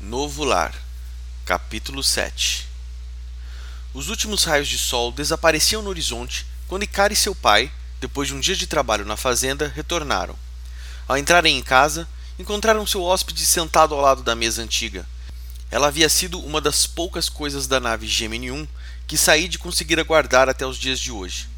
Novo Lar, capítulo 7 Os últimos raios de sol desapareciam no horizonte quando Icaro e seu pai, depois de um dia de trabalho na fazenda, retornaram. Ao entrarem em casa, encontraram seu hóspede sentado ao lado da mesa antiga. Ela havia sido uma das poucas coisas da nave Gemini 1 que Said conseguira guardar até os dias de hoje.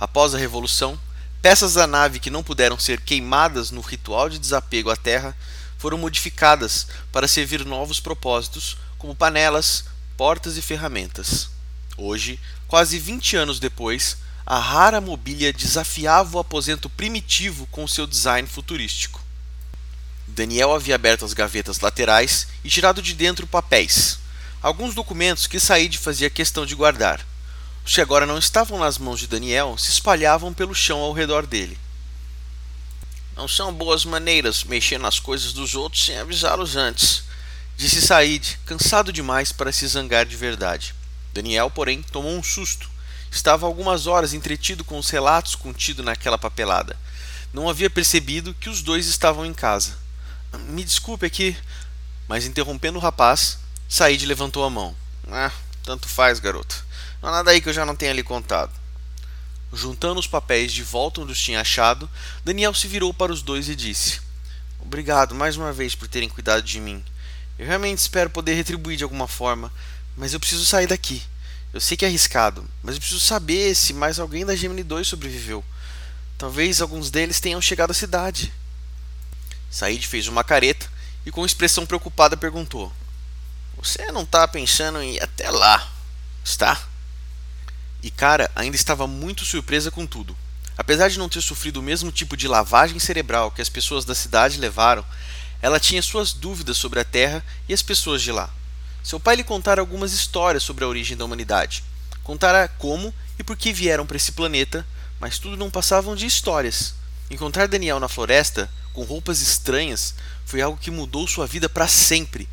Após a Revolução, peças da nave que não puderam ser queimadas no ritual de desapego à Terra foram modificadas para servir novos propósitos, como panelas, portas e ferramentas. Hoje, quase 20 anos depois, a rara mobília desafiava o aposento primitivo com seu design futurístico. Daniel havia aberto as gavetas laterais e tirado de dentro papéis, alguns documentos que Said fazia questão de guardar. Os que agora não estavam nas mãos de Daniel se espalhavam pelo chão ao redor dele. Não são boas maneiras mexer nas coisas dos outros sem avisá-los antes, disse Said, cansado demais para se zangar de verdade. Daniel, porém, tomou um susto. Estava algumas horas entretido com os relatos contidos naquela papelada. Não havia percebido que os dois estavam em casa. Me desculpe aqui, mas interrompendo o rapaz, Said levantou a mão. Ah, tanto faz, garoto. Não há nada aí que eu já não tenha lhe contado. Juntando os papéis de volta onde os tinha achado, Daniel se virou para os dois e disse: Obrigado mais uma vez por terem cuidado de mim. Eu realmente espero poder retribuir de alguma forma, mas eu preciso sair daqui. Eu sei que é arriscado, mas eu preciso saber se mais alguém da Gemini 2 sobreviveu. Talvez alguns deles tenham chegado à cidade. Said fez uma careta e, com expressão preocupada, perguntou: Você não está pensando em ir até lá, está? E Cara ainda estava muito surpresa com tudo. Apesar de não ter sofrido o mesmo tipo de lavagem cerebral que as pessoas da cidade levaram, ela tinha suas dúvidas sobre a Terra e as pessoas de lá. Seu pai lhe contara algumas histórias sobre a origem da humanidade. Contara como e por que vieram para esse planeta, mas tudo não passavam de histórias. Encontrar Daniel na floresta, com roupas estranhas, foi algo que mudou sua vida para sempre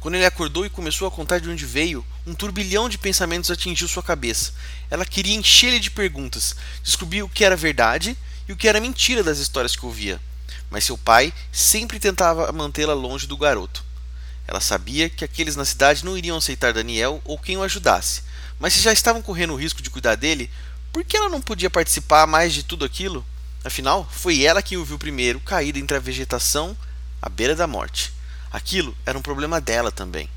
quando ele acordou e começou a contar de onde veio, um turbilhão de pensamentos atingiu sua cabeça. Ela queria encher-lhe de perguntas, descobrir o que era verdade e o que era mentira das histórias que ouvia. Mas seu pai sempre tentava mantê-la longe do garoto. Ela sabia que aqueles na cidade não iriam aceitar Daniel ou quem o ajudasse, mas se já estavam correndo o risco de cuidar dele, por que ela não podia participar mais de tudo aquilo? Afinal, foi ela quem o viu primeiro caído entre a vegetação à beira da morte. Aquilo era um problema dela também.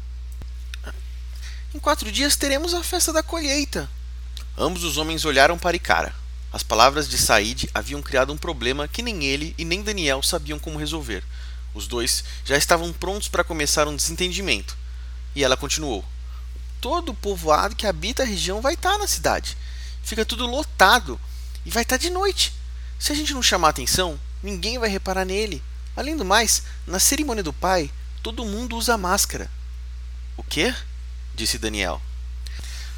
Em quatro dias teremos a festa da colheita. Ambos os homens olharam para Icara. As palavras de Said haviam criado um problema que nem ele e nem Daniel sabiam como resolver. Os dois já estavam prontos para começar um desentendimento. E ela continuou: Todo o povoado que habita a região vai estar na cidade. Fica tudo lotado e vai estar de noite. Se a gente não chamar atenção, ninguém vai reparar nele. Além do mais, na cerimônia do pai, todo mundo usa máscara. O quê? Disse Daniel.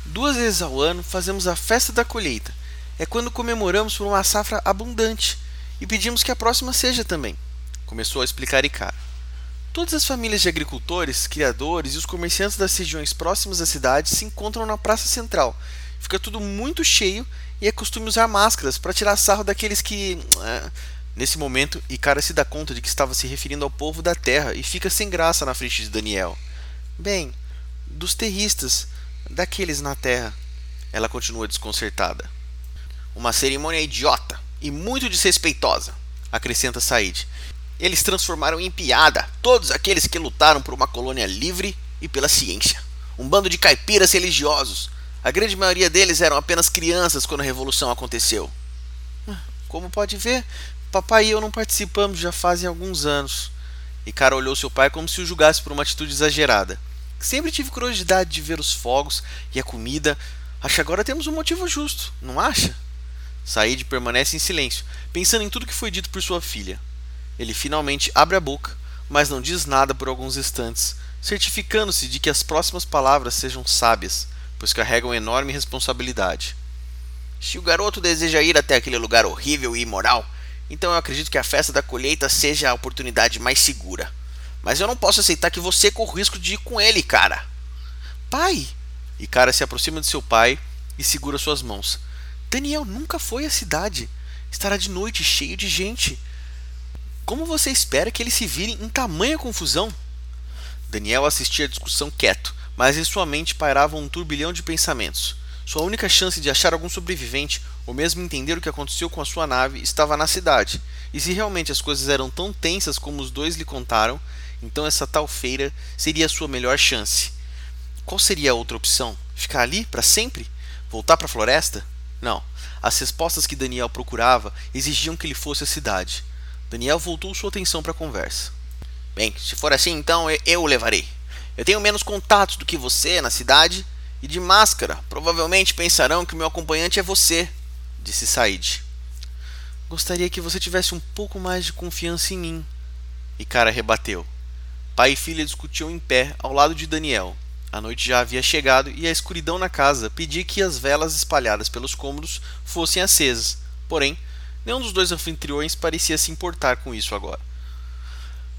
Duas vezes ao ano fazemos a festa da colheita. É quando comemoramos por uma safra abundante e pedimos que a próxima seja também. Começou a explicar Icaro. Todas as famílias de agricultores, criadores e os comerciantes das regiões próximas da cidade se encontram na praça central. Fica tudo muito cheio e é costume usar máscaras para tirar sarro daqueles que. Eh, Nesse momento, Icara se dá conta de que estava se referindo ao povo da terra e fica sem graça na frente de Daniel. Bem, dos terristas, daqueles na terra. Ela continua desconcertada. Uma cerimônia idiota e muito desrespeitosa, acrescenta Said. Eles transformaram em piada todos aqueles que lutaram por uma colônia livre e pela ciência. Um bando de caipiras religiosos. A grande maioria deles eram apenas crianças quando a revolução aconteceu. Como pode ver, Papai e eu não participamos já fazem alguns anos. E Cara olhou seu pai como se o julgasse por uma atitude exagerada. Sempre tive curiosidade de ver os fogos e a comida. Acho que agora temos um motivo justo, não acha? Said permanece em silêncio, pensando em tudo que foi dito por sua filha. Ele finalmente abre a boca, mas não diz nada por alguns instantes, certificando-se de que as próximas palavras sejam sábias, pois carregam enorme responsabilidade. Se o garoto deseja ir até aquele lugar horrível e imoral, então eu acredito que a festa da colheita seja a oportunidade mais segura. Mas eu não posso aceitar que você corra o risco de ir com ele, cara. Pai! E cara se aproxima de seu pai e segura suas mãos. Daniel nunca foi à cidade. Estará de noite cheio de gente. Como você espera que ele se vire em tamanha confusão? Daniel assistia a discussão quieto, mas em sua mente pairava um turbilhão de pensamentos. Sua única chance de achar algum sobrevivente, ou mesmo entender o que aconteceu com a sua nave, estava na cidade. E se realmente as coisas eram tão tensas como os dois lhe contaram, então essa tal feira seria a sua melhor chance. Qual seria a outra opção? Ficar ali para sempre? Voltar para a floresta? Não. As respostas que Daniel procurava exigiam que ele fosse à cidade. Daniel voltou sua atenção para a conversa. Bem, se for assim, então eu o levarei. Eu tenho menos contatos do que você na cidade e de máscara. Provavelmente pensarão que meu acompanhante é você, disse Said. Gostaria que você tivesse um pouco mais de confiança em mim. E cara rebateu. Pai e filha discutiam em pé ao lado de Daniel. A noite já havia chegado e a escuridão na casa pedia que as velas espalhadas pelos cômodos fossem acesas. Porém, nenhum dos dois anfitriões parecia se importar com isso agora.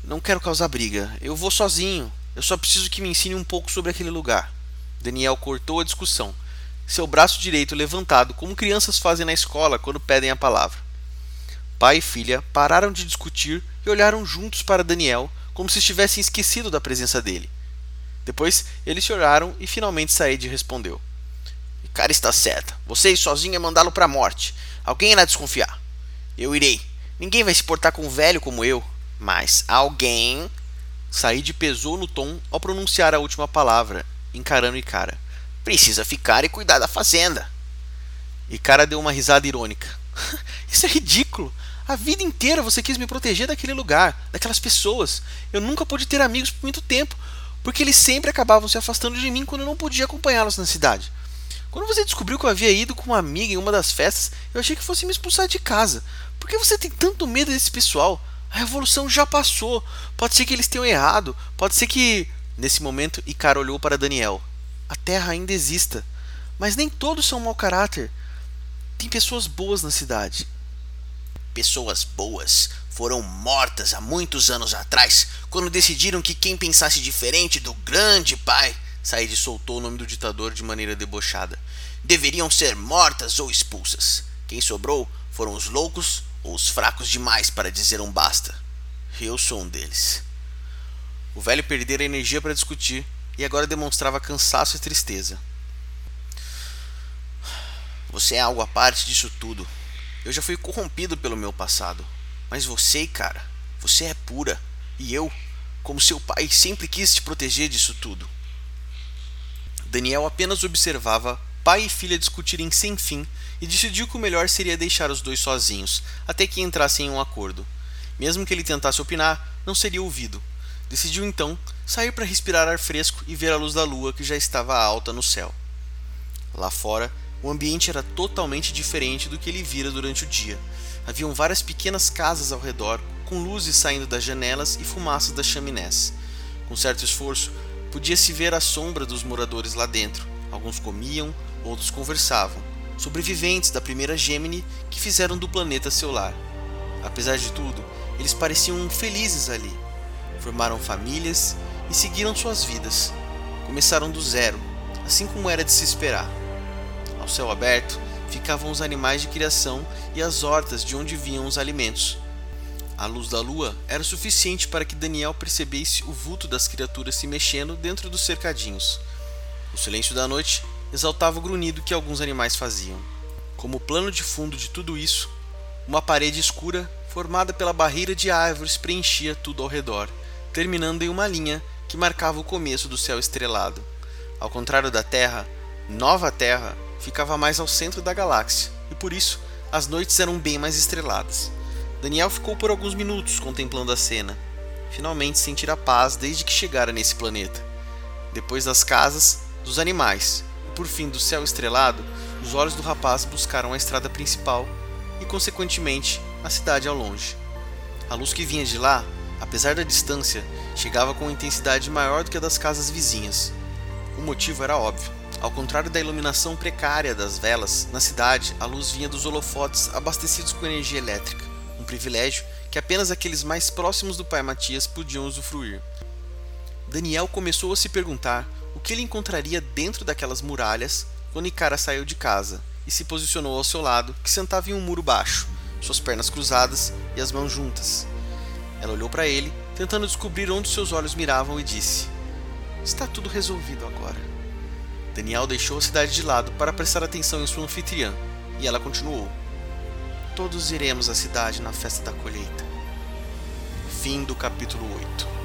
Não quero causar briga. Eu vou sozinho. Eu só preciso que me ensine um pouco sobre aquele lugar. Daniel cortou a discussão, seu braço direito levantado, como crianças fazem na escola quando pedem a palavra. Pai e filha pararam de discutir e olharam juntos para Daniel, como se estivessem esquecido da presença dele. Depois eles choraram e finalmente Said respondeu: Cara está certa. Vocês sozinho é mandá-lo para a morte. Alguém irá desconfiar. Eu irei. Ninguém vai se portar com um velho como eu. Mas alguém. Said pesou no tom ao pronunciar a última palavra, encarando Ikara. Precisa ficar e cuidar da fazenda. Ikara deu uma risada irônica. Isso é ridículo. A vida inteira você quis me proteger daquele lugar, daquelas pessoas. Eu nunca pude ter amigos por muito tempo, porque eles sempre acabavam se afastando de mim quando eu não podia acompanhá-los na cidade. Quando você descobriu que eu havia ido com uma amiga em uma das festas, eu achei que fosse me expulsar de casa. Por que você tem tanto medo desse pessoal? A revolução já passou. Pode ser que eles tenham errado. Pode ser que. Nesse momento, Icar olhou para Daniel. A terra ainda exista. Mas nem todos são mau caráter. Tem pessoas boas na cidade. Pessoas boas foram mortas há muitos anos atrás, quando decidiram que quem pensasse diferente do grande pai, Said soltou o nome do ditador de maneira debochada, deveriam ser mortas ou expulsas. Quem sobrou foram os loucos ou os fracos demais para dizer um basta. Eu sou um deles. O velho perdera energia para discutir e agora demonstrava cansaço e tristeza. Você é algo à parte disso tudo. Eu já fui corrompido pelo meu passado. Mas você, cara, você é pura. E eu, como seu pai, sempre quis te proteger disso tudo. Daniel apenas observava pai e filha discutirem sem fim e decidiu que o melhor seria deixar os dois sozinhos, até que entrassem em um acordo. Mesmo que ele tentasse opinar, não seria ouvido. Decidiu então sair para respirar ar fresco e ver a luz da lua que já estava alta no céu. Lá fora, o ambiente era totalmente diferente do que ele vira durante o dia. Haviam várias pequenas casas ao redor, com luzes saindo das janelas e fumaças das chaminés. Com certo esforço, podia-se ver a sombra dos moradores lá dentro. Alguns comiam, outros conversavam sobreviventes da primeira Gemini que fizeram do planeta seu lar. Apesar de tudo, eles pareciam felizes ali. Formaram famílias e seguiram suas vidas. Começaram do zero, assim como era de se esperar. Ao céu aberto ficavam os animais de criação e as hortas de onde vinham os alimentos. A luz da lua era suficiente para que Daniel percebesse o vulto das criaturas se mexendo dentro dos cercadinhos. O silêncio da noite exaltava o grunhido que alguns animais faziam. Como plano de fundo de tudo isso, uma parede escura formada pela barreira de árvores preenchia tudo ao redor, terminando em uma linha que marcava o começo do céu estrelado. Ao contrário da Terra, Nova Terra ficava mais ao centro da galáxia, e por isso as noites eram bem mais estreladas. Daniel ficou por alguns minutos contemplando a cena. Finalmente sentira paz desde que chegara nesse planeta. Depois das casas, dos animais, por fim do céu estrelado, os olhos do rapaz buscaram a estrada principal e, consequentemente, a cidade ao longe. A luz que vinha de lá, apesar da distância, chegava com intensidade maior do que a das casas vizinhas. O motivo era óbvio. Ao contrário da iluminação precária das velas, na cidade a luz vinha dos holofotes abastecidos com energia elétrica, um privilégio que apenas aqueles mais próximos do pai Matias podiam usufruir. Daniel começou a se perguntar o que ele encontraria dentro daquelas muralhas quando Ikara saiu de casa e se posicionou ao seu lado, que sentava em um muro baixo, suas pernas cruzadas e as mãos juntas. Ela olhou para ele, tentando descobrir onde seus olhos miravam, e disse: Está tudo resolvido agora. Daniel deixou a cidade de lado para prestar atenção em sua anfitriã, e ela continuou: Todos iremos à cidade na festa da colheita. Fim do capítulo 8.